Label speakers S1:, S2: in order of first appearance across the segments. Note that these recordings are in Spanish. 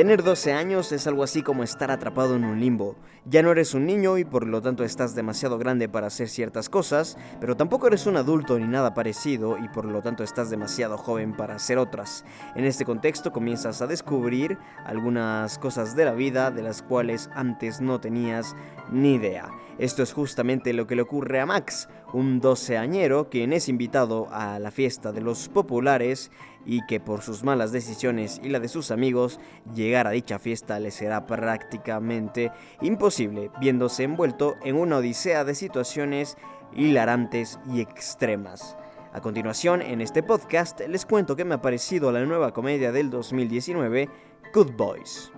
S1: Tener 12 años es algo así como estar atrapado en un limbo. Ya no eres un niño y por lo tanto estás demasiado grande para hacer ciertas cosas, pero tampoco eres un adulto ni nada parecido y por lo tanto estás demasiado joven para hacer otras. En este contexto comienzas a descubrir algunas cosas de la vida de las cuales antes no tenías ni idea. Esto es justamente lo que le ocurre a Max, un doceañero quien es invitado a la fiesta de los populares y que por sus malas decisiones y la de sus amigos, llegar a dicha fiesta le será prácticamente imposible, viéndose envuelto en una odisea de situaciones hilarantes y extremas. A continuación, en este podcast les cuento que me ha parecido la nueva comedia del 2019, Good Boys.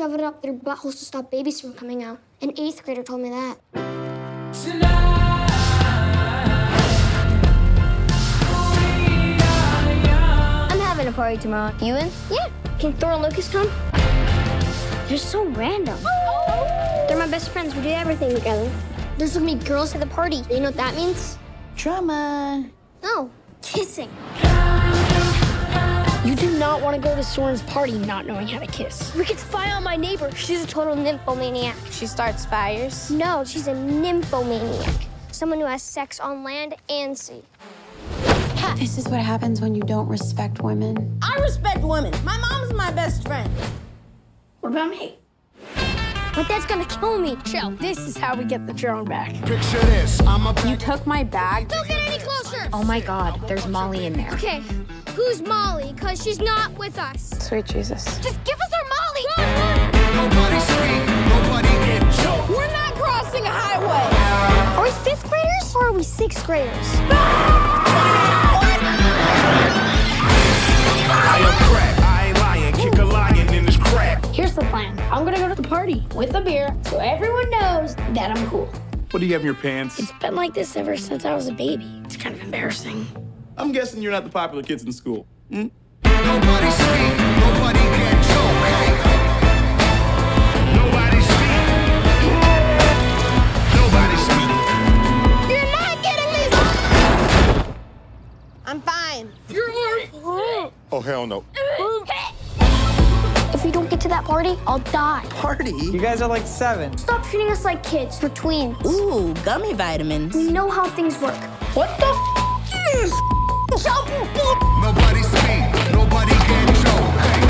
S2: Shove it up their buttholes to stop babies from coming out. An eighth grader told me that. I'm having a party tomorrow. You in? Yeah. Can Thor and Lucas come? They're so random. They're my best friends. We do everything together. There's gonna be girls at the party. You know what that means?
S3: Drama.
S2: No, kissing.
S4: You not want to go to Soren's party not knowing how to kiss.
S2: We could spy on my neighbor. She's a total nymphomaniac.
S3: She starts fires?
S2: No, she's a nymphomaniac. Someone who has sex on land and sea.
S5: This is what happens when you don't respect women.
S3: I respect women. My mom's my best friend.
S4: What about me?
S2: My dad's gonna kill me.
S4: Chill. This is how we get the drone back.
S6: Picture this. I'm a.
S5: You took my bag.
S2: Don't get any closer.
S5: Oh my god, there's Molly in there.
S2: Okay, who's Molly? Because she's not with us.
S5: Sweet Jesus.
S2: Just give us our Molly.
S6: Nobody speak. Nobody get choked.
S4: We're not crossing a highway.
S2: Are we fifth graders or are we sixth graders?
S6: I am crack. I ain't lying. Kick a lion in his crack.
S4: Here's the plan. I'm gonna go to the party with a beer so everyone knows that I'm cool.
S7: What do you have in your pants?
S4: It's been like this ever since I was a baby. It's kind of embarrassing.
S7: I'm guessing you're not the popular kids in school. Hmm?
S6: Nobody speak. Nobody get choked. Hey. Nobody speak. Nobody speak.
S2: You're not getting these.
S3: I'm fine. You're not.
S7: Oh, hell no.
S2: If we don't get to that party, I'll die.
S8: Party?
S9: You guys are like seven.
S2: Stop treating us like kids. We're tweens.
S3: Ooh, gummy vitamins.
S2: We know how things work.
S4: What the f is?
S6: Nobody speak. Nobody get choked. Hey.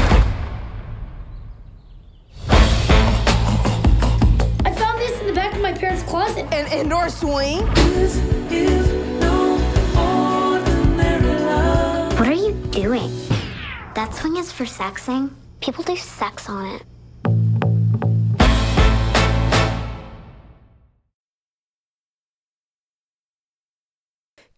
S4: I found this in the back of my parents' closet.
S3: An indoor swing.
S2: What are you doing? That swing is for sexing. People do sex on it.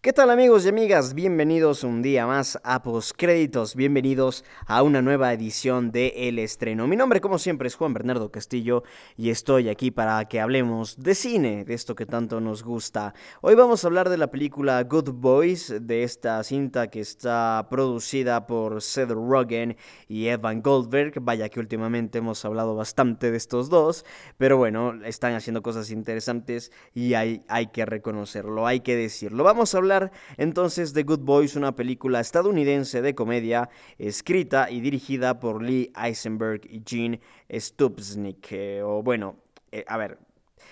S1: ¿Qué tal amigos y amigas? Bienvenidos un día más a Postcréditos, bienvenidos a una nueva edición de El Estreno. Mi nombre como siempre es Juan Bernardo Castillo y estoy aquí para que hablemos de cine, de esto que tanto nos gusta. Hoy vamos a hablar de la película Good Boys, de esta cinta que está producida por Seth Rogen y Evan Goldberg. Vaya que últimamente hemos hablado bastante de estos dos, pero bueno, están haciendo cosas interesantes y hay, hay que reconocerlo, hay que decirlo. Vamos a hablar entonces de Good Boys, una película estadounidense de comedia escrita y dirigida por Lee Eisenberg y Gene Stupsnik. eh, o bueno, eh, a ver,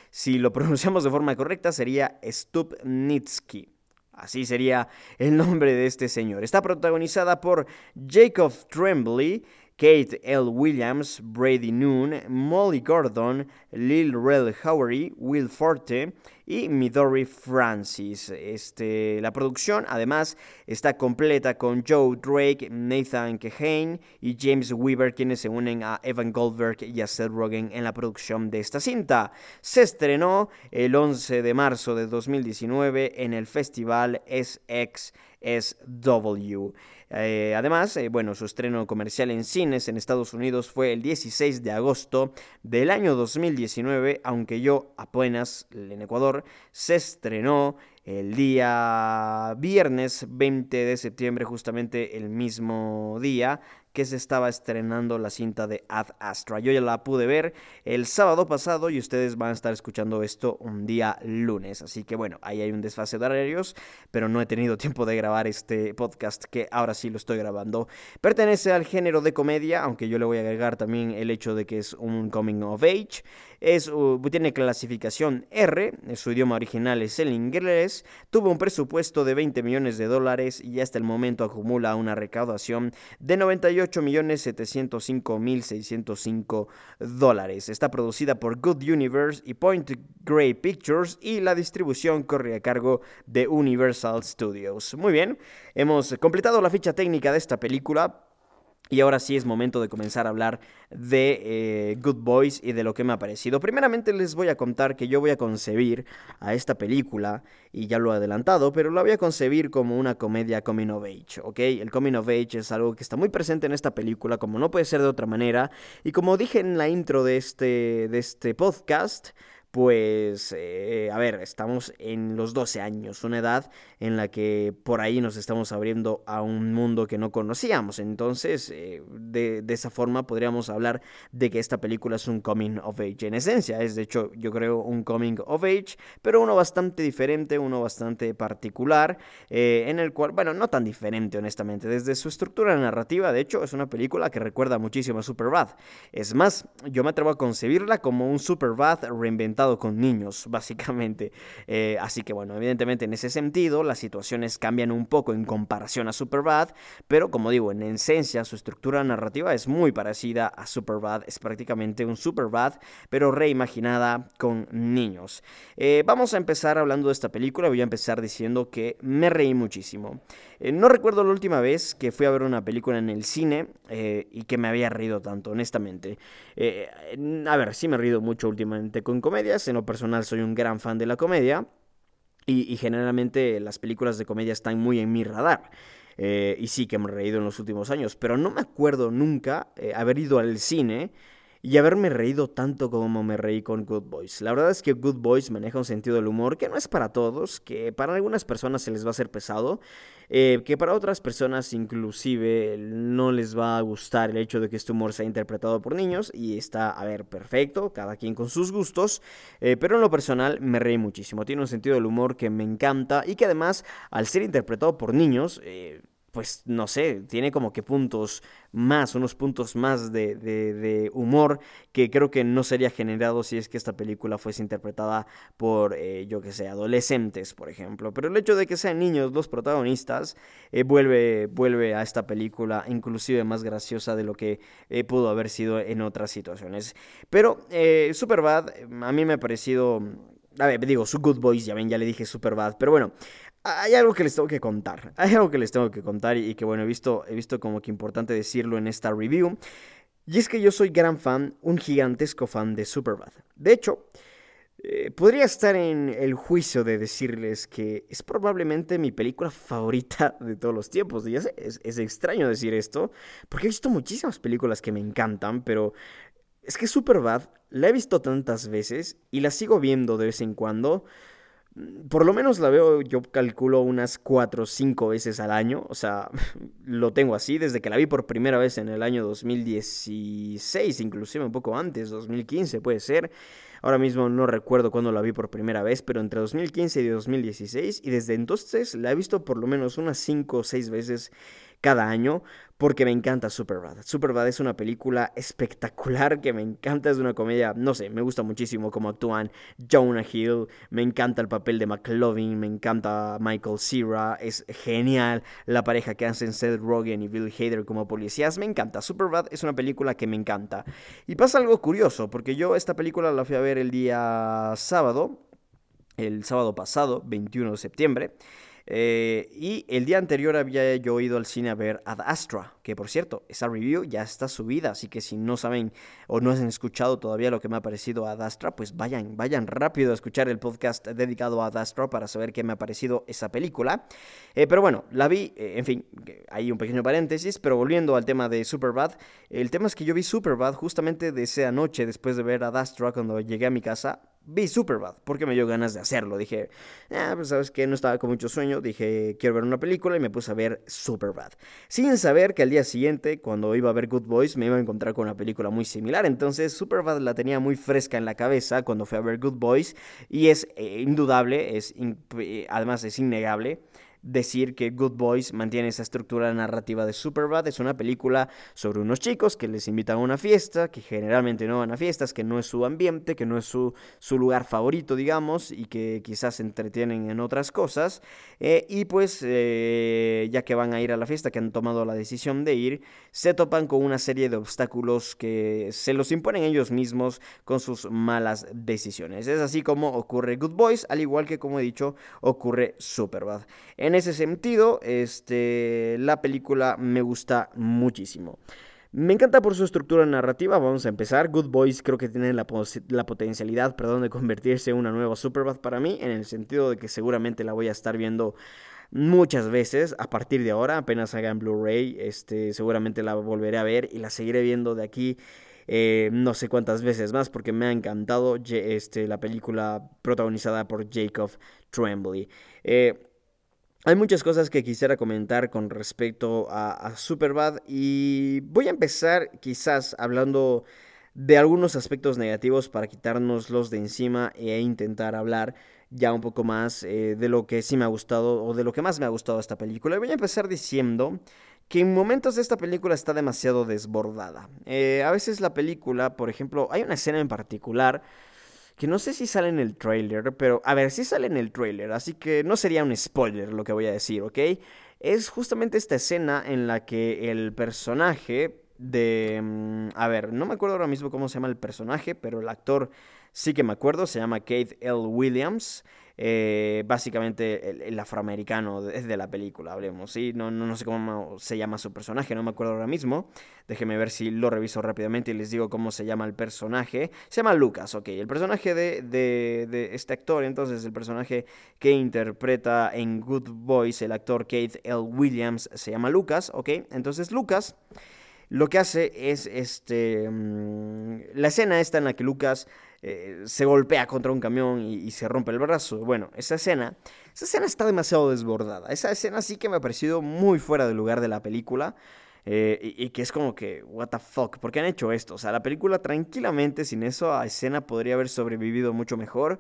S1: si lo pronunciamos de forma correcta sería Stupnitsky. Así sería el nombre de este señor. Está protagonizada por Jacob Tremblay, Kate L. Williams, Brady Noon, Molly Gordon, Lil Rel Howery, Will Forte y Midori Francis. Este, la producción además está completa con Joe Drake, Nathan Kehane y James Weaver quienes se unen a Evan Goldberg y a Seth Rogen en la producción de esta cinta. Se estrenó el 11 de marzo de 2019 en el festival SX SW. Eh, además, eh, bueno, su estreno comercial en cines en Estados Unidos fue el 16 de agosto del año 2019, aunque yo apenas en Ecuador se estrenó el día viernes 20 de septiembre, justamente el mismo día que se estaba estrenando la cinta de Ad Astra. Yo ya la pude ver el sábado pasado y ustedes van a estar escuchando esto un día lunes. Así que bueno, ahí hay un desfase de horarios, pero no he tenido tiempo de grabar este podcast que ahora sí lo estoy grabando. Pertenece al género de comedia, aunque yo le voy a agregar también el hecho de que es un coming of age. Tiene clasificación R, su idioma original es el inglés, tuvo un presupuesto de 20 millones de dólares y hasta el momento acumula una recaudación de 98.705.605 dólares. Está producida por Good Universe y Point Grey Pictures y la distribución corre a cargo de Universal Studios. Muy bien, hemos completado la ficha técnica de esta película. Y ahora sí es momento de comenzar a hablar de eh, Good Boys y de lo que me ha parecido. Primeramente les voy a contar que yo voy a concebir a esta película, y ya lo he adelantado, pero la voy a concebir como una comedia coming of age, ¿ok? El coming of age es algo que está muy presente en esta película, como no puede ser de otra manera. Y como dije en la intro de este, de este podcast, pues, eh, a ver, estamos en los 12 años, una edad en la que por ahí nos estamos abriendo a un mundo que no conocíamos. Entonces, eh, de, esa forma podríamos hablar de que esta película es un coming of age en esencia. Es, de hecho, yo creo un coming of age, pero uno bastante diferente, uno bastante particular, eh, en el cual, bueno, no tan diferente, honestamente. Desde su estructura narrativa, de hecho, es una película que recuerda muchísimo a Superbad. Es más, yo me atrevo a concebirla como un Superbad reinventado con niños, básicamente. Eh, así que bueno, evidentemente en ese sentido las situaciones cambian un poco en comparación a Superbad, pero como digo, en esencia su estructura narrativa es muy parecida a Superbad, es prácticamente un Superbad, pero reimaginada con niños. Eh, vamos a empezar hablando de esta película, voy a empezar diciendo que me reí muchísimo. Eh, no recuerdo la última vez que fui a ver una película en el cine y que me había reído tanto, honestamente. a ver, sí me he reído mucho últimamente con comedias, en lo personal soy un gran fan de la comedia y, generalmente las películas de comedia están muy en mi radar. Eh, y sí que me he reído en los últimos años, pero no me acuerdo nunca eh, haber ido al cine y haberme reído tanto como me reí con Good Boys. La verdad es que Good Boys maneja un sentido del humor que no es para todos, que para algunas personas se les va a hacer pesado, eh, que para otras personas inclusive no les va a gustar el hecho de que este humor sea interpretado por niños y está, a ver, perfecto, cada quien con sus gustos, eh, pero en lo personal me reí muchísimo. Tiene un sentido del humor que me encanta y que además al ser interpretado por niños... Eh, pues no sé, tiene como que puntos más, unos puntos más de, de, humor que creo que no sería generado si es que esta película fuese interpretada por, eh, yo que sé, adolescentes, por ejemplo. Pero el hecho de que sean niños los protagonistas eh, vuelve, vuelve a esta película inclusive más graciosa de lo que eh, pudo haber sido en otras situaciones. Pero Superbad a mí me ha parecido... A ver, digo, su Good Boys, ya ven, ya le dije Superbad. Pero bueno, hay algo que les tengo que contar. Hay algo que les tengo que contar y, que, bueno, he visto, he visto como que importante decirlo en esta review. Y es que yo soy gran fan, un gigantesco fan de Superbad. De hecho, eh, podría estar en el juicio de decirles que es probablemente mi película favorita de todos los tiempos. Y es, es extraño decir esto, porque he visto muchísimas películas que me encantan, pero es que Superbad la he visto tantas veces y la sigo viendo de vez en cuando por lo menos la veo, yo calculo unas 4 o 5 veces al año. O sea, lo tengo así desde que la vi por primera vez en el año 2016, inclusive un poco antes, 2015 puede ser. Ahora mismo no recuerdo cuándo la vi por primera vez, pero entre 2015 y 2016. Y desde entonces la he visto por lo menos unas 5 o 6 veces cada año porque me encanta Superbad. Superbad es una película espectacular que me encanta, es una comedia, no sé, me gusta muchísimo cómo actúan Jonah Hill, me encanta el papel de McLovin, me encanta Michael Cera, es genial la pareja que hacen Seth Rogen y Bill Hader como policías, me encanta. Superbad es una película que me encanta. Y pasa algo curioso, porque yo esta película la fui a ver el día sábado, el sábado pasado, 21 de septiembre. Eh, y el día anterior había yo ido al cine a ver Ad Astra, que por cierto, esa review ya está subida, así que si no saben o no han escuchado todavía lo que me ha parecido Ad Astra, pues vayan, vayan rápido a escuchar el podcast dedicado a Ad Astra para saber qué me ha parecido esa película. Eh, pero bueno, la vi, eh, en fin, hay un pequeño paréntesis, pero volviendo al tema de Superbad, el tema es que yo vi Superbad justamente de esa noche después de ver Ad Astra cuando llegué a mi casa vi Superbad porque me dio ganas de hacerlo. Dije, ah, pues sabes que no estaba con mucho sueño. Dije, quiero ver una película y me puse a ver Superbad. Sin saber que al día siguiente, cuando iba a ver Good Boys, me iba a encontrar con una película muy similar. Entonces, Superbad la tenía muy fresca en la cabeza cuando fui a ver Good Boys. Y es eh, indudable, es eh, además es innegable decir que Good Boys mantiene esa estructura narrativa de Superbad. Es una película sobre unos chicos que les invitan a una fiesta, que generalmente no van a fiestas, que no es su ambiente, que no es su, su lugar favorito, digamos, y que quizás se entretienen en otras cosas. Eh, y pues, eh, ya que van a ir a la fiesta, que han tomado la decisión de ir, se topan con una serie de obstáculos que se los imponen ellos mismos con sus malas decisiones. Es así como ocurre Good Boys, al igual que, como he dicho, ocurre Superbad. Ese sentido, este, la película me gusta muchísimo. Me encanta por su estructura narrativa, vamos a empezar. Good Boys creo que tiene la, la, potencialidad perdón, de convertirse en una nueva Superbad para mí, en el sentido de que seguramente la voy a estar viendo muchas veces a partir de ahora, apenas haga en Blu-ray, este, seguramente la volveré a ver y la seguiré viendo de aquí. Eh, no sé cuántas veces más porque me ha encantado este, la película protagonizada por Jacob Tremblay. Eh, hay muchas cosas que quisiera comentar con respecto a, Superbad y voy a empezar quizás hablando de algunos aspectos negativos para quitárnoslos de encima e intentar hablar ya un poco más eh, de lo que sí me ha gustado o de lo que más me ha gustado esta película. Y voy a empezar diciendo que en momentos esta película está demasiado desbordada. Eh, a veces la película, por ejemplo, hay una escena en particular que no sé si sale en el trailer, pero a ver, sí sale en el trailer, así que no sería un spoiler lo que voy a decir, ¿ok? Es justamente esta escena en la que el personaje de... Mm, a ver, no me acuerdo ahora mismo cómo se llama el personaje, pero el actor sí que me acuerdo, se llama Keith L. Williams. Eh, básicamente el, afroamericano de, de, la película, hablemos, ¿sí? No, no, no, sé cómo se llama su personaje, no me acuerdo ahora mismo. Déjenme ver si lo reviso rápidamente y les digo cómo se llama el personaje. Se llama Lucas, ok. El personaje de, de, de este actor, entonces, el personaje que interpreta en Good Boys, el actor Keith L. Williams, se llama Lucas, ok. Entonces, Lucas lo que hace es este. Mm, la escena esta en la que Lucas eh, se golpea contra un camión y, se rompe el brazo. Bueno, esa escena, esa escena está demasiado desbordada. Esa escena sí que me ha parecido muy fuera del lugar de la película. Eh, y, que es como que, what the fuck, ¿por qué han hecho esto? O sea, la película tranquilamente sin esa escena podría haber sobrevivido mucho mejor.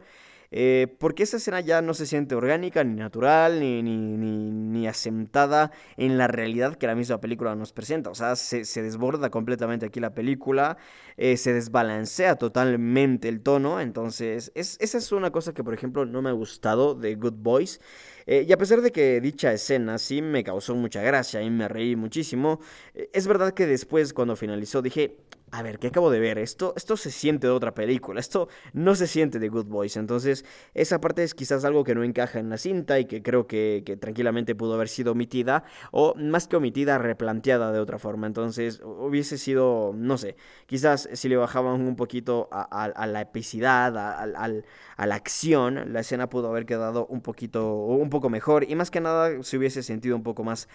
S1: Eh, porque esa escena ya no se siente orgánica, ni natural, ni, ni, ni, asentada en la realidad que la misma película nos presenta. O sea, se, desborda completamente aquí la película, eh, se desbalancea totalmente el tono. Entonces, esa es una cosa que, por ejemplo, no me ha gustado de Good Boys. Eh, y a pesar de que dicha escena sí me causó mucha gracia y me reí muchísimo, es verdad que después, cuando finalizó, dije, a ver, ¿qué acabo de ver? Esto, esto se siente de otra película, esto no se siente de Good Boys. Entonces, esa parte es quizás algo que no encaja en la cinta y que creo que, tranquilamente pudo haber sido omitida, o más que omitida, replanteada de otra forma. Entonces, hubiese sido, no sé, quizás si le bajaban un poquito a, la epicidad, a, la acción, la escena pudo haber quedado un poquito, un poco mejor y más que nada se hubiese sentido un poco más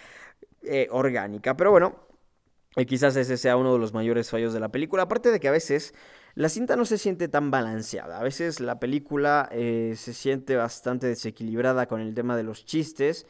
S1: eh, orgánica. Pero bueno. Y quizás ese sea uno de los mayores fallos de la película. Aparte de que a veces la cinta no se siente tan balanceada. A veces la película eh, se siente bastante desequilibrada con el tema de los chistes.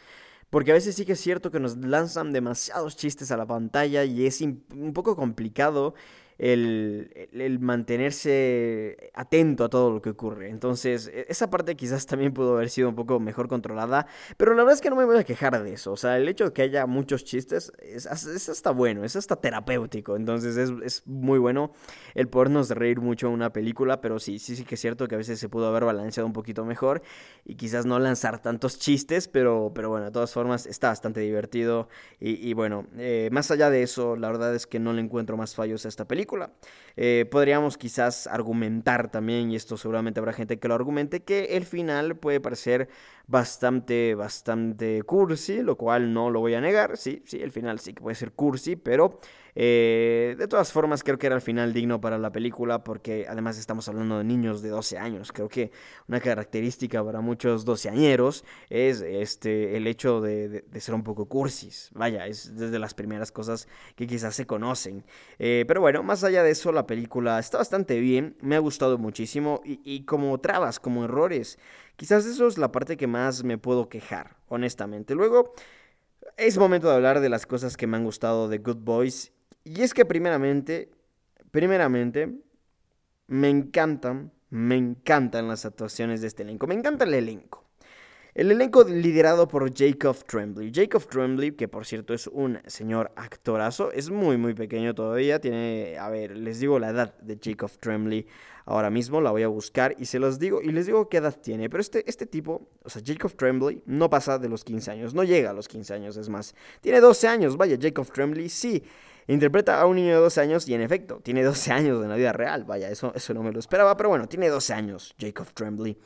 S1: Porque a veces sí que es cierto que nos lanzan demasiados chistes a la pantalla y es un poco complicado el, mantenerse atento a todo lo que ocurre. Entonces, e, esa parte quizás también pudo haber sido un poco mejor controlada, pero la verdad es que no me voy a quejar de eso. O sea, el hecho de que haya muchos chistes es, hasta bueno, es hasta terapéutico. Entonces, es, muy bueno el podernos reír mucho en una película, pero sí, sí, sí que es cierto que a veces se pudo haber balanceado un poquito mejor y quizás no lanzar tantos chistes, pero, pero bueno, de todas formas está bastante divertido. Y, bueno, eh, más allá de eso, la verdad es que no le encuentro más fallos a esta película. Eh, podríamos quizás argumentar también, y esto seguramente habrá gente que lo argumente, que el final puede parecer bastante, bastante cursi, lo cual no lo voy a negar, sí, sí, el final sí que puede ser cursi, pero eh, de todas formas creo que era el final digno para la película porque además estamos hablando de niños de 12 años, creo que una característica para muchos doceañeros es este, el hecho de, ser un poco cursis, vaya, es desde las primeras cosas que quizás se conocen, eh, pero bueno, más allá de eso la película está bastante bien, me ha gustado muchísimo y, y como trabas, como errores, Quizás eso es la parte que más me puedo quejar, honestamente. Luego, es momento de hablar de las cosas que me han gustado de Good Boys. Y es que primeramente, primeramente, me encantan, me encantan las actuaciones de este elenco. Me encanta el elenco. El elenco liderado por Jacob Tremblay. Jacob Tremblay, que por cierto es un señor actorazo, es muy muy pequeño todavía. Tiene, a ver, les digo la edad de Jacob Tremblay ahora mismo, la voy a buscar y se los digo y les digo qué edad tiene. Pero este, este tipo, o sea, Jacob Tremblay, no pasa de los 15 años, no llega a los 15 años, es más. Tiene 12 años, vaya, Jacob Tremblay, sí. Interpreta a un niño de 12 años y en efecto, tiene 12 años en la vida real. Vaya, eso, eso no me lo esperaba, pero bueno, tiene 12 años Jacob Tremblay.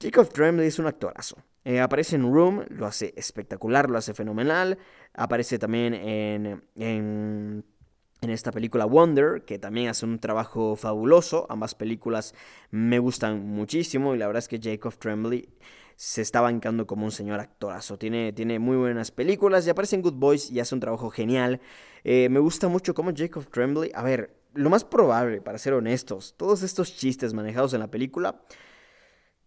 S1: Jacob Tremblay es un actorazo. Eh, aparece en Room, lo hace espectacular, lo hace fenomenal. Aparece también en, en, en, esta película Wonder, que también hace un trabajo fabuloso. Ambas películas me gustan muchísimo y la verdad es que Jacob Tremblay se está bancando como un señor actorazo. Tiene, tiene muy buenas películas y aparece en Good Boys y hace un trabajo genial. Eh, me gusta mucho cómo Jacob Tremblay, a ver, lo más probable, para ser honestos, todos estos chistes manejados en la película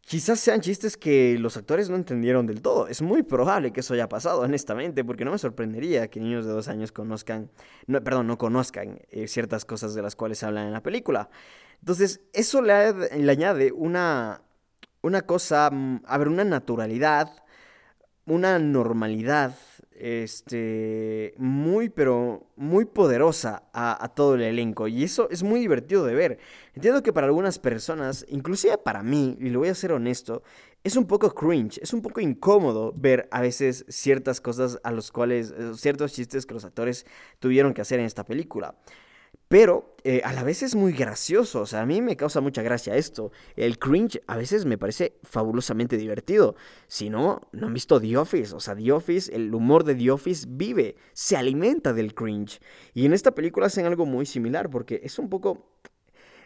S1: Quizás sean chistes que los actores no entendieron del todo. Es muy probable que eso haya pasado, honestamente, porque no me sorprendería que niños de dos años conozcan, no, perdón, no conozcan eh, ciertas cosas de las cuales hablan en la película. Entonces, eso le, le añade una, una cosa, mm, a ver, una naturalidad, una normalidad este, muy, pero muy poderosa a, todo el elenco. Y eso es muy divertido de ver. Entiendo que para algunas personas, inclusive para mí, y lo voy a ser honesto, es un poco cringe, es un poco incómodo ver a veces ciertas cosas a los cuales, eh, ciertos chistes que los actores tuvieron que hacer en esta película. Pero eh, a la vez es muy gracioso, o sea, a mí me causa mucha gracia esto. El cringe a veces me parece fabulosamente divertido. Si no, no han visto The Office, o sea, The Office, el humor de The Office vive, se alimenta del cringe. Y en esta película hacen algo muy similar, porque es un poco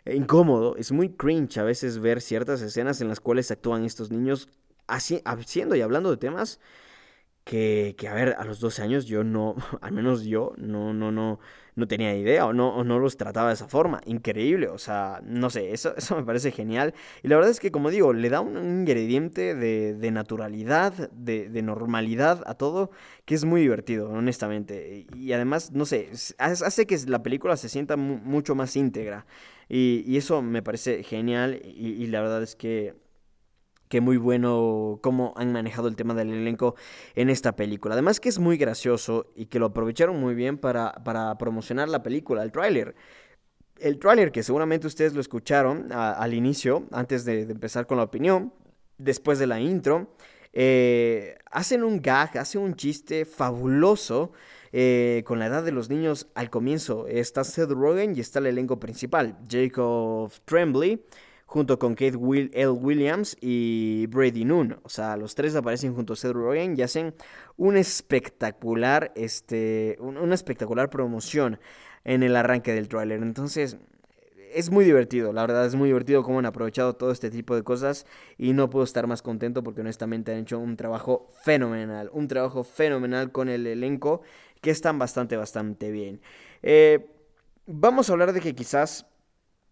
S1: incómodo, es muy cringe a veces ver ciertas escenas en las cuales actúan estos niños haciendo y hablando de temas que, a ver, a los 12 años yo no, al menos yo, no, no, no, no tenía idea o no, no los trataba de esa forma. Increíble, o sea, no sé, eso, eso me parece genial. Y la verdad es que, como digo, le da un ingrediente de, naturalidad, de, normalidad a todo, que es muy divertido, honestamente. Y además, no sé, hace que la película se sienta mucho más íntegra. Y, eso me parece genial y la verdad es que que muy bueno cómo han manejado el tema del elenco en esta película. Además que es muy gracioso y que lo aprovecharon muy bien para, para promocionar la película, el tráiler. El tráiler que seguramente ustedes lo escucharon al inicio, antes de, empezar con la opinión, después de la intro, eh, hacen un gag, hacen un chiste fabuloso eh, con la edad de los niños al comienzo. Está Seth Rogen y está el elenco principal, Jacob Tremblay junto con Kate Will L. Williams y Brady Noon. O sea, los tres aparecen junto a Seth Rogen y hacen un espectacular, este, una espectacular promoción en el arranque del tráiler. Entonces, es muy divertido, la verdad es muy divertido cómo han aprovechado todo este tipo de cosas y no puedo estar más contento porque honestamente han hecho un trabajo fenomenal, un trabajo fenomenal con el elenco que están bastante, bastante bien. Eh, vamos a hablar de que quizás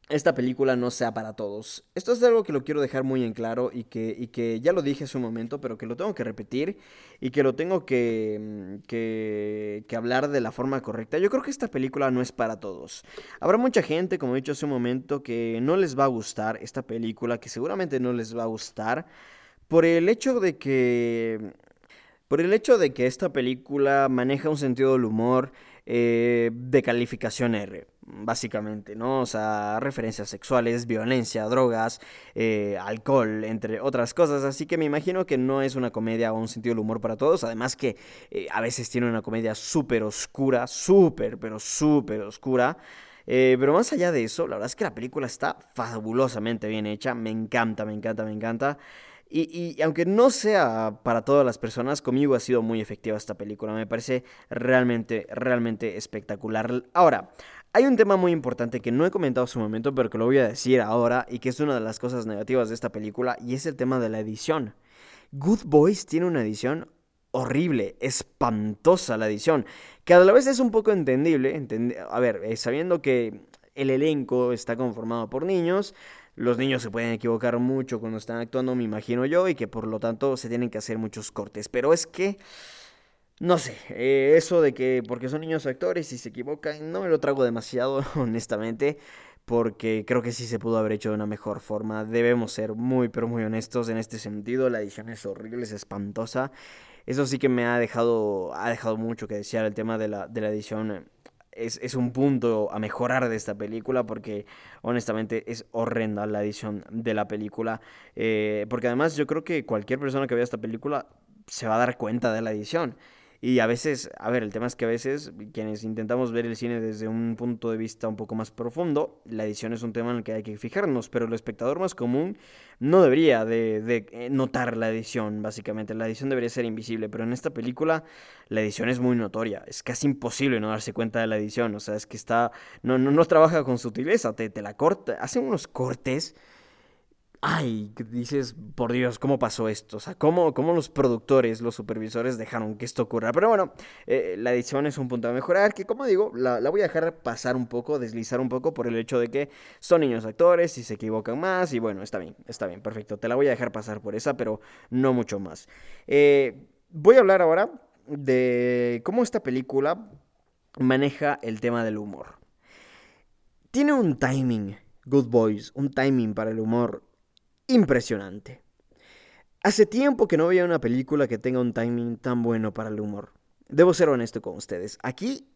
S1: esta película no sea para todos. Esto es algo que lo quiero dejar muy en claro y que, y que ya lo dije hace un momento, pero que lo tengo que repetir y que lo tengo que, que, que, hablar de la forma correcta. Yo creo que esta película no es para todos. Habrá mucha gente, como he dicho hace un momento, que no les va a gustar esta película, que seguramente no les va a gustar, por el hecho de que... Por el hecho de que esta película maneja un sentido del humor eh, de calificación R, básicamente, ¿no? O sea, referencias sexuales, violencia, drogas, eh, alcohol, entre otras cosas. Así que me imagino que no es una comedia o un sentido del humor para todos. Además que eh, a veces tiene una comedia súper oscura, súper, pero súper oscura. pero más allá de eso, la verdad es que la película está fabulosamente bien hecha. Me encanta, me encanta, me encanta. Y, y, aunque no sea para todas las personas, conmigo ha sido muy efectiva esta película. Me parece realmente, realmente espectacular. Ahora, hay un tema muy importante que no he comentado en su momento, pero que lo voy a decir ahora y que es una de las cosas negativas de esta película, y es el tema de la edición. Good Boys tiene una edición horrible, espantosa la edición, que a la vez es un poco entendible, a ver, eh, sabiendo que el elenco está conformado por niños, los niños se pueden equivocar mucho cuando están actuando, me imagino yo, y que por lo tanto se tienen que hacer muchos cortes. Pero es que, no sé, eh, eso de que porque son niños actores y se equivocan, no me lo trago demasiado, honestamente, porque creo que sí se pudo haber hecho de una mejor forma. Debemos ser muy, pero muy honestos en este sentido. La edición es horrible, es espantosa. Eso sí que me ha dejado, ha dejado mucho que desear el tema de la, de la edición es, un punto a mejorar de esta película porque honestamente es horrenda la edición de la película. Eh, porque además yo creo que cualquier persona que vea esta película se va a dar cuenta de la edición. Y a veces, a ver, el tema es que a veces quienes intentamos ver el cine desde un punto de vista un poco más profundo, la edición es un tema en el que hay que fijarnos, pero el espectador más común no debería de, eh, notar la edición, básicamente. La edición debería ser invisible, pero en esta película la edición es muy notoria. Es casi imposible no darse cuenta de la edición. O sea, es que está. No, no, no trabaja con sutileza, te, te la corta. Hace unos cortes ay, dices, por Dios, ¿cómo pasó esto? O sea, ¿cómo, cómo los productores, los supervisores dejaron que esto ocurra? Pero bueno, eh, la edición es un punto a mejorar, que como digo, la, voy a dejar pasar un poco, deslizar un poco por el hecho de que son niños actores y se equivocan más, y bueno, está bien, está bien, perfecto, te la voy a dejar pasar por esa, pero no mucho más. Eh, voy a hablar ahora de cómo esta película maneja el tema del humor. Tiene un timing, Good Boys, un timing para el humor impresionante. Hace tiempo que no veía una película que tenga un timing tan bueno para el humor. Debo ser honesto con ustedes. Aquí,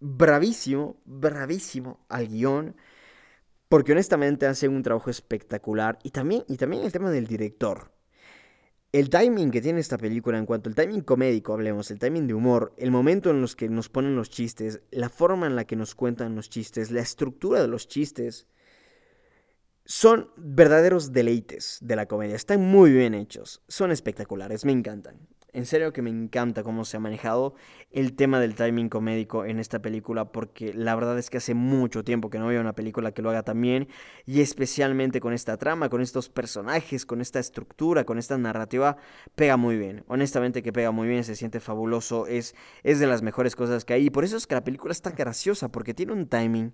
S1: bravísimo, bravísimo al guion, porque honestamente hace un trabajo espectacular. Y también, y también el tema del director. El timing que tiene esta película en cuanto al timing comédico, hablemos, el timing de humor, el momento en los que nos ponen los chistes, la forma en la que nos cuentan los chistes, la estructura de los chistes, son verdaderos deleites de la comedia. Están muy bien hechos. Son espectaculares. Me encantan. En serio que me encanta cómo se ha manejado el tema del timing comédico en esta película porque la verdad es que hace mucho tiempo que no veo una película que lo haga tan bien y especialmente con esta trama, con estos personajes, con esta estructura, con esta narrativa, pega muy bien. Honestamente que pega muy bien, se siente fabuloso, es, es de las mejores cosas que hay y por eso es que la película es tan graciosa porque tiene un timing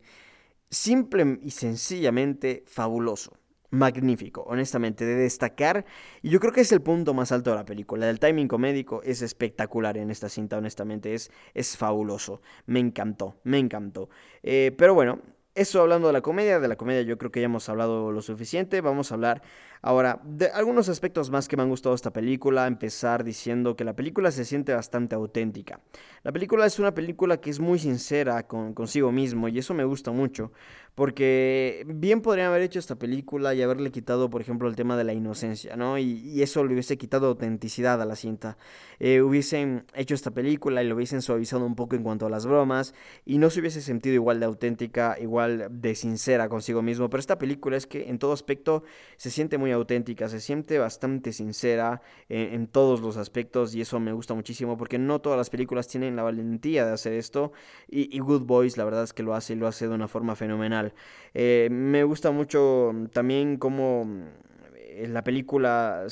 S1: simple y sencillamente fabuloso. Magnífico, honestamente, de destacar. Y yo creo que es el punto más alto de la película. El timing comédico es espectacular en esta cinta, honestamente, es, es fabuloso. Me encantó, me encantó. Eh, pero bueno, eso hablando de la comedia, de la comedia yo creo que ya hemos hablado lo suficiente. Vamos a hablar ahora de algunos aspectos más que me han gustado de esta película. Empezar diciendo que la película se siente bastante auténtica. La película es una película que es muy sincera con, consigo mismo y eso me gusta mucho. Porque bien podrían haber hecho esta película y haberle quitado, por ejemplo, el tema de la inocencia, ¿no? Y, eso le hubiese quitado autenticidad a la cinta. Eh, hubiesen hecho esta película y lo hubiesen suavizado un poco en cuanto a las bromas y no se hubiese sentido igual de auténtica, igual de sincera consigo mismo. Pero esta película es que en todo aspecto se siente muy auténtica, se siente bastante sincera en, todos los aspectos y eso me gusta muchísimo porque no todas las películas tienen la valentía de hacer esto y, Good Boys la verdad es que lo hace y lo hace de una forma fenomenal. Eh, me gusta mucho también cómo eh, la película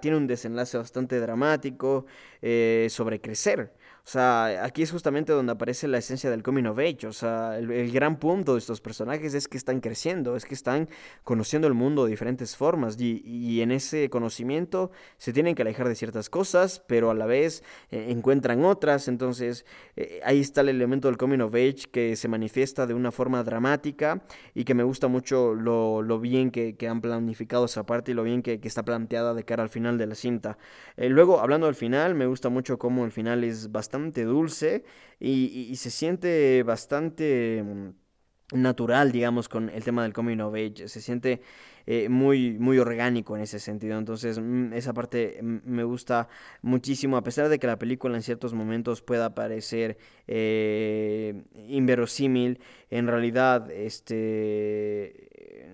S1: tiene un desenlace bastante dramático eh, sobre crecer. O sea, aquí es justamente donde aparece la esencia del coming of age. O sea, el, gran punto de estos personajes es que están creciendo, es que están conociendo el mundo de diferentes formas. Y, en ese conocimiento se tienen que alejar de ciertas cosas, pero a la vez eh, encuentran otras. Entonces, eh, ahí está el elemento del coming of age que se manifiesta de una forma dramática y que me gusta mucho lo, bien que, han planificado esa parte y lo bien que, está planteada de cara al final de la cinta. Eh, luego, hablando del final, me gusta mucho cómo el final es bastante dulce y, se siente bastante mm, natural, digamos, con el tema del coming of age. Se siente eh, muy, muy orgánico en ese sentido. Entonces, mm, esa parte mm, me gusta muchísimo, a pesar de que la película en ciertos momentos pueda parecer eh, inverosímil, en realidad, este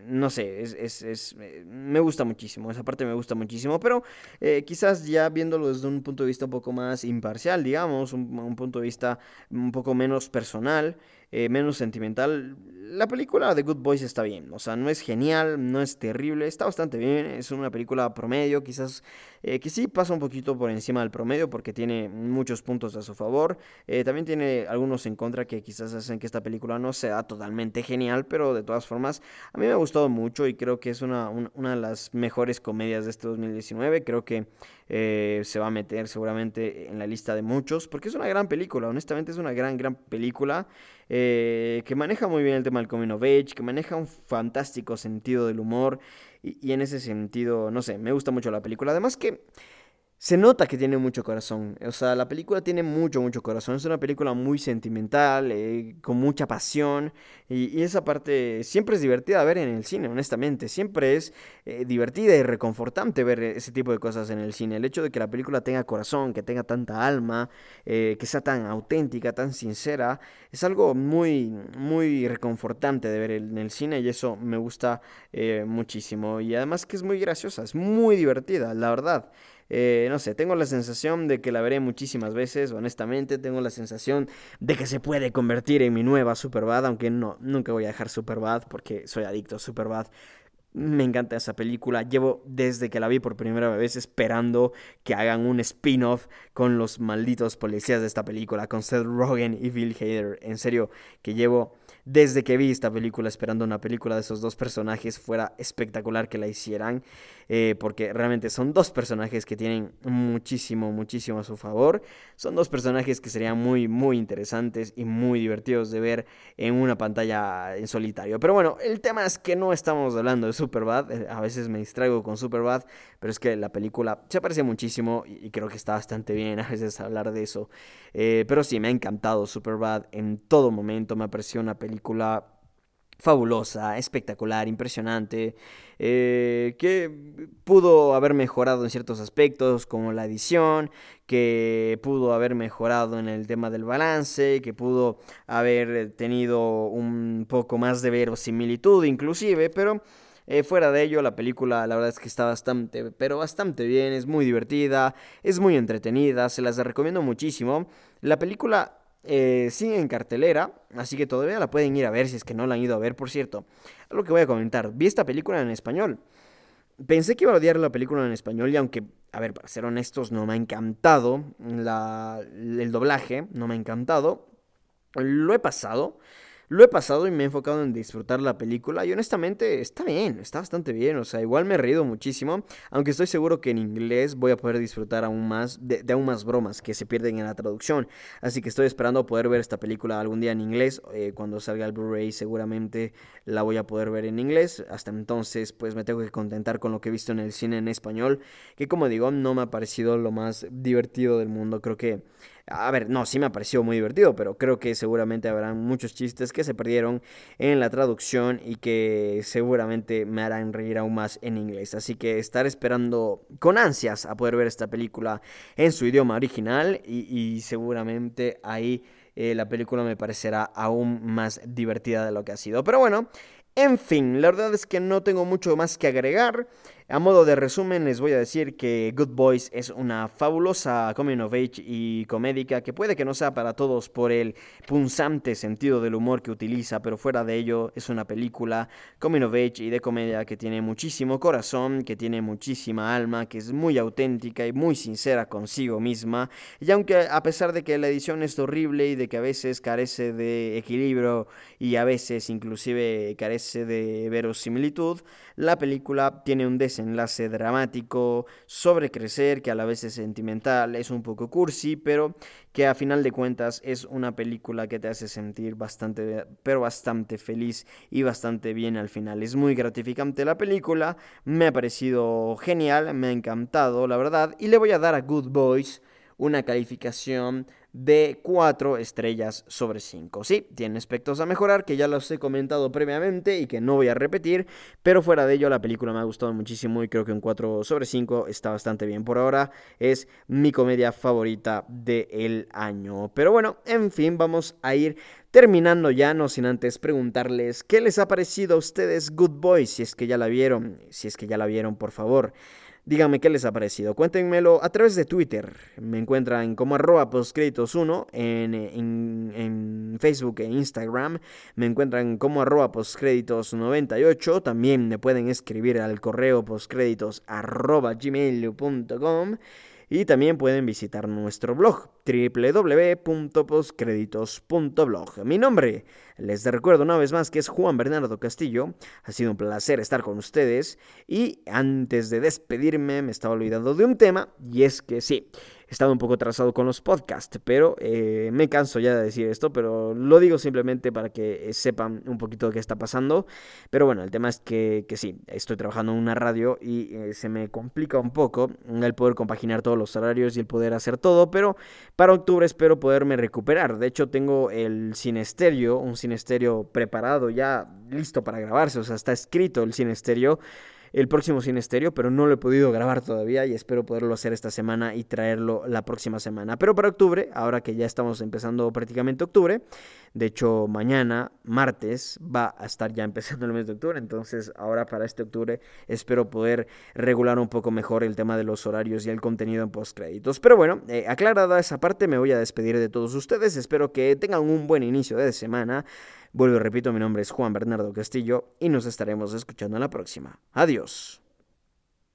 S1: no sé, es, es, es, eh, me gusta muchísimo, esa parte me gusta muchísimo, pero eh, quizás ya viéndolo desde un punto de vista un poco más imparcial, digamos, un, un punto de vista un poco menos personal, eh, menos sentimental. La película de Good Boys está bien, o sea, no es genial, no es terrible, está bastante bien, es una película promedio, quizás eh, que sí pasa un poquito por encima del promedio porque tiene muchos puntos a su favor, eh, también tiene algunos en contra que quizás hacen que esta película no sea totalmente genial, pero de todas formas a mí me ha gustado mucho y creo que es una, una de las mejores comedias de este 2019, creo que se va a meter seguramente en la lista de muchos, porque es una gran película, honestamente es una gran, gran película. Eh, que maneja muy bien el tema del coming of age, que maneja un fantástico sentido del humor y, en ese sentido, no sé, me gusta mucho la película. Además que se nota que tiene mucho corazón. O sea, la película tiene mucho, mucho corazón. Es una película muy sentimental, eh, con mucha pasión. Y, y, esa parte siempre es divertida ver en el cine, honestamente. Siempre es eh, divertida y reconfortante ver ese tipo de cosas en el cine. El hecho de que la película tenga corazón, que tenga tanta alma, eh, que sea tan auténtica, tan sincera, es algo muy, muy reconfortante de ver en el cine. Y eso me gusta eh, muchísimo. Y además que es muy graciosa, es muy divertida, la verdad. Eh, no sé, tengo la sensación de que la veré muchísimas veces, honestamente, tengo la sensación de que se puede convertir en mi nueva Superbad, aunque no, nunca voy a dejar Superbad porque soy adicto a Superbad. Me encanta esa película. Llevo desde que la vi por primera vez esperando que hagan un spin-off con los malditos policías de esta película, con Seth Rogen y Bill Hader. En serio, que llevo desde que vi esta película esperando una película de esos dos personajes fuera espectacular que la hicieran. Eh, porque realmente son dos personajes que tienen muchísimo, muchísimo a su favor. Son dos personajes que serían muy, muy interesantes y muy divertidos de ver en una pantalla en solitario. Pero bueno, el tema es que no estamos hablando de Superbad. Eh, a veces me distraigo con Superbad, pero es que la película se parece muchísimo y, creo que está bastante bien a veces hablar de eso. Eh, pero sí, me ha encantado Superbad en todo momento. Me ha parecido una película fabulosa, espectacular, impresionante, eh, que pudo haber mejorado en ciertos aspectos como la edición, que pudo haber mejorado en el tema del balance, que pudo haber tenido un poco más de verosimilitud inclusive, pero... Eh, fuera de ello, la película la verdad es que está bastante, pero bastante bien, es muy divertida, es muy entretenida, se las recomiendo muchísimo. La película eh, sigue en cartelera, así que todavía la pueden ir a ver si es que no la han ido a ver, por cierto. Algo que voy a comentar, vi esta película en español. Pensé que iba a odiar la película en español y aunque, a ver, para ser honestos, no me ha encantado la, el doblaje, no me ha encantado, lo he pasado. Lo he pasado y me he enfocado en disfrutar la película y honestamente está bien, está bastante bien, o sea, igual me he reído muchísimo, aunque estoy seguro que en inglés voy a poder disfrutar aún más de, aún más bromas que se pierden en la traducción, así que estoy esperando poder ver esta película algún día en inglés, eh, cuando salga el Blu-ray seguramente la voy a poder ver en inglés, hasta entonces pues me tengo que contentar con lo que he visto en el cine en español, que como digo no me ha parecido lo más divertido del mundo, creo que a ver, no, sí me ha parecido muy divertido, pero creo que seguramente habrán muchos chistes que se perdieron en la traducción y que seguramente me harán reír aún más en inglés. Así que estar esperando con ansias a poder ver esta película en su idioma original y, y seguramente ahí eh, la película me parecerá aún más divertida de lo que ha sido. Pero bueno, en fin, la verdad es que no tengo mucho más que agregar. A modo de resumen les voy a decir que Good Boys es una fabulosa coming of age y comédica que puede que no sea para todos por el punzante sentido del humor que utiliza, pero fuera de ello es una película coming of age y de comedia que tiene muchísimo corazón, que tiene muchísima alma, que es muy auténtica y muy sincera consigo misma. Y aunque a pesar de que la edición es horrible y de que a veces carece de equilibrio y a veces inclusive carece de verosimilitud, la película tiene un desenlace dramático sobre crecer, que a la vez es sentimental, es un poco cursi, pero que a final de cuentas es una película que te hace sentir bastante, pero bastante feliz y bastante bien al final. Es muy gratificante la película, me ha parecido genial, me ha encantado, la verdad, y le voy a dar a Good Boys una calificación de 4 estrellas sobre 5. Sí, tiene aspectos a mejorar que ya los he comentado previamente y que no voy a repetir, pero fuera de ello la película me ha gustado muchísimo y creo que un 4 sobre 5 está bastante bien. Por ahora es mi comedia favorita del año. Pero bueno, en fin, vamos a ir terminando ya, no sin antes preguntarles qué les ha parecido a ustedes Good Boys, si es que ya la vieron, si es que ya la vieron, por favor. Díganme qué les ha parecido. Cuéntenmelo a través de Twitter. Me encuentran como arroba postcréditos1 en, en, Facebook e Instagram. Me encuentran como arroba postcréditos98. También me pueden escribir al correo postcréditos arroba gmail.com. Y también pueden visitar nuestro blog www.postcreditos.blog. Mi nombre, les recuerdo una vez más que es Juan Bernardo Castillo. Ha sido un placer estar con ustedes. Y antes de despedirme, me estaba olvidando de un tema, y es que sí, estado un poco atrasado con los podcasts, pero eh, me canso ya de decir esto, pero lo digo simplemente para que sepan un poquito de qué está pasando. Pero bueno, el tema es que, que sí, estoy trabajando en una radio y eh, se me complica un poco el poder compaginar todos los horarios y el poder hacer todo, pero para octubre espero poderme recuperar. De hecho, tengo el cinesterio, un cinesterio preparado ya, listo para grabarse, o sea, está escrito el cinesterio el próximo Cine Estéreo, pero no lo he podido grabar todavía y espero poderlo hacer esta semana y traerlo la próxima semana. Pero para octubre, ahora que ya estamos empezando prácticamente octubre, de hecho mañana, martes, va a estar ya empezando el mes de octubre, entonces ahora para este octubre espero poder regular un poco mejor el tema de los horarios y el contenido en postcréditos. Pero bueno, eh, aclarada esa parte, me voy a despedir de todos ustedes, espero que tengan un buen inicio de semana. Vuelvo y repito, mi nombre es Juan Bernardo Castillo y nos estaremos escuchando en la próxima. Adiós.